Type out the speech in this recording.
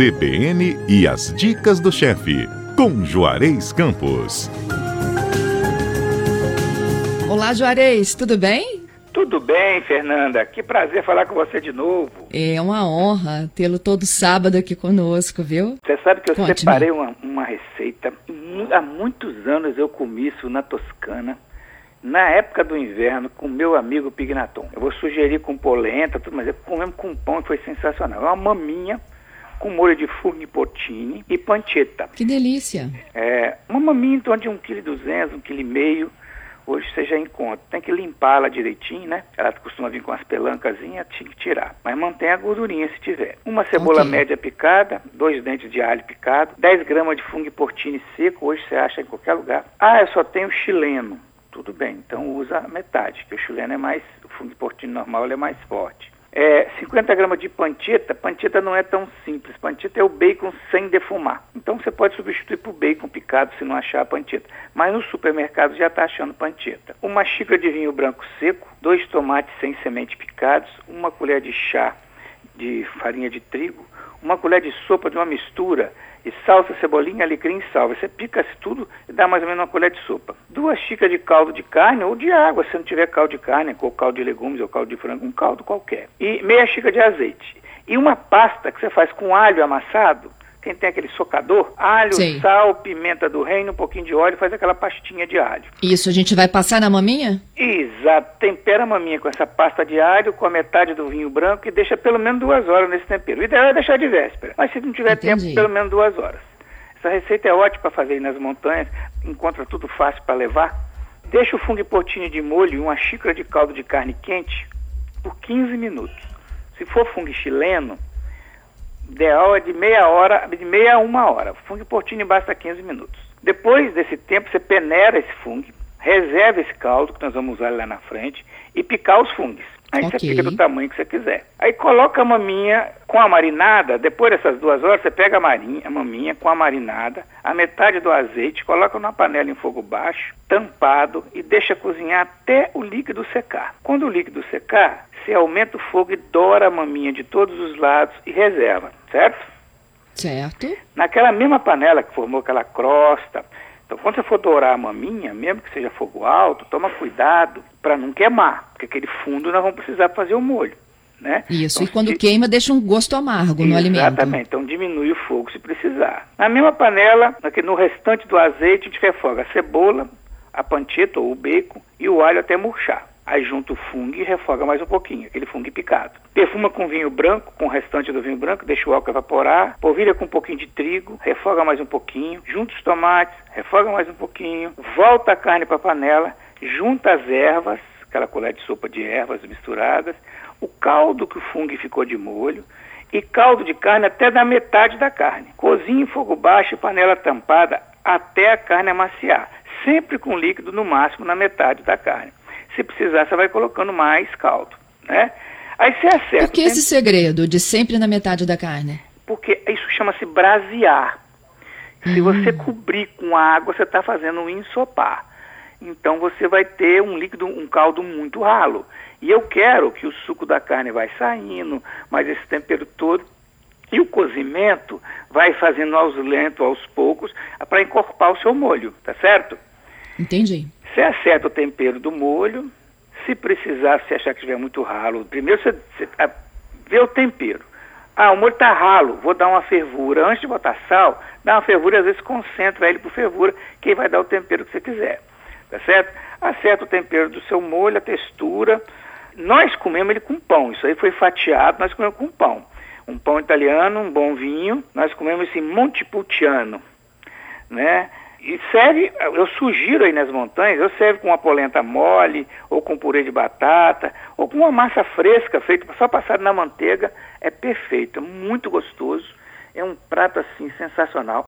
CBN e as dicas do chefe, com Juarez Campos. Olá, Juarez, tudo bem? Tudo bem, Fernanda. Que prazer falar com você de novo. É uma honra tê-lo todo sábado aqui conosco, viu? Você sabe que eu separei uma, uma receita. Há muitos anos eu comi isso na Toscana na época do inverno com meu amigo Pignaton. Eu vou sugerir com polenta, tudo, mas eu comemos com pão e foi sensacional. É uma maminha com molho de fungipotini e pancetta. Que delícia! É, uma maminha de 1,2 kg, 1,5 kg. Hoje você já encontra. Tem que limpá-la direitinho, né? Ela costuma vir com as pelancazinhas, tinha que tirar. Mas mantém a gordurinha se tiver. Uma cebola okay. média picada, dois dentes de alho picado, 10 gramas de fungo portini seco, hoje você acha em qualquer lugar. Ah, eu só tenho chileno. Tudo bem, então usa metade, que o chileno é mais, o fungo portino normal é mais forte. É, 50 gramas de pancheta, pancheta não é tão simples, pancheta é o bacon sem defumar. Então você pode substituir por bacon picado se não achar a. Mas no supermercado já está achando pancheta. Uma xícara de vinho branco seco, dois tomates sem semente picados, uma colher de chá de farinha de trigo, uma colher de sopa de uma mistura e salsa, cebolinha, alecrim e sal. Você pica tudo e dá mais ou menos uma colher de sopa. Duas xícaras de caldo de carne ou de água, se não tiver caldo de carne, ou caldo de legumes ou caldo de frango, um caldo qualquer. E meia xícara de azeite. E uma pasta que você faz com alho amassado, quem tem aquele socador, alho, sal, pimenta do reino, um pouquinho de óleo, faz aquela pastinha de alho. Isso a gente vai passar na maminha? Exato. Tempera a maminha com essa pasta de alho, com a metade do vinho branco e deixa pelo menos duas horas nesse tempero. O ideal é deixar de véspera, mas se não tiver Entendi. tempo, pelo menos duas horas. Essa receita é ótima para fazer nas montanhas, encontra tudo fácil para levar. Deixa o fungo portinho de molho e uma xícara de caldo de carne quente por 15 minutos. Se for fungo chileno, ideal é de meia hora, de meia a uma hora. Fungo portini basta 15 minutos. Depois desse tempo, você peneira esse fungo, reserva esse caldo, que nós vamos usar lá na frente, e picar os fungos. Aí okay. você pica do tamanho que você quiser. Aí coloca a maminha com a marinada, depois dessas duas horas, você pega a, marinha, a maminha com a marinada, a metade do azeite, coloca numa panela em fogo baixo, tampado, e deixa cozinhar até o líquido secar. Quando o líquido secar, você aumenta o fogo e dora a maminha de todos os lados e reserva, certo? Certo. Naquela mesma panela que formou aquela crosta, então, quando você for dourar a maminha, mesmo que seja fogo alto, toma cuidado para não queimar, porque aquele fundo nós vamos precisar fazer o molho. Né? Isso, então, e quando queima deixa um gosto amargo no alimento. Exatamente, então diminui o fogo se precisar. Na mesma panela, no restante do azeite, a gente refoga a cebola, a panceta ou o bacon e o alho até murchar. Aí junta o fungo e refoga mais um pouquinho, aquele fungo picado. Perfuma com vinho branco, com o restante do vinho branco, deixa o álcool evaporar, polvilha com um pouquinho de trigo, refoga mais um pouquinho, junta os tomates, refoga mais um pouquinho, volta a carne para a panela, junta as ervas, aquela colher de sopa de ervas misturadas, o caldo que o fungo ficou de molho, e caldo de carne até da metade da carne. Cozinhe em fogo baixo e panela tampada até a carne amaciar, sempre com líquido no máximo na metade da carne. Se precisar, você vai colocando mais caldo, né? Aí você acerta. Por que esse segredo de sempre na metade da carne? Porque isso chama-se brasear. Se hum. você cobrir com água, você está fazendo um ensopar. Então você vai ter um líquido, um caldo muito ralo. E eu quero que o suco da carne vai saindo, mas esse tempero todo e o cozimento vai fazendo aos lento, aos poucos, para encorpar o seu molho, tá certo? Entendi. Você acerta o tempero do molho. Se precisar, se achar que estiver muito ralo, primeiro você, você a, vê o tempero. Ah, o molho está ralo, vou dar uma fervura. Antes de botar sal, dá uma fervura e às vezes concentra ele por fervura, que vai dar o tempero que você quiser. Tá certo? Acerta o tempero do seu molho, a textura. Nós comemos ele com pão. Isso aí foi fatiado, nós comemos com pão. Um pão italiano, um bom vinho. Nós comemos esse Montepulciano, né? E serve, eu sugiro aí nas montanhas, eu serve com uma polenta mole, ou com purê de batata, ou com uma massa fresca feita só passada na manteiga, é perfeito, é muito gostoso, é um prato assim sensacional.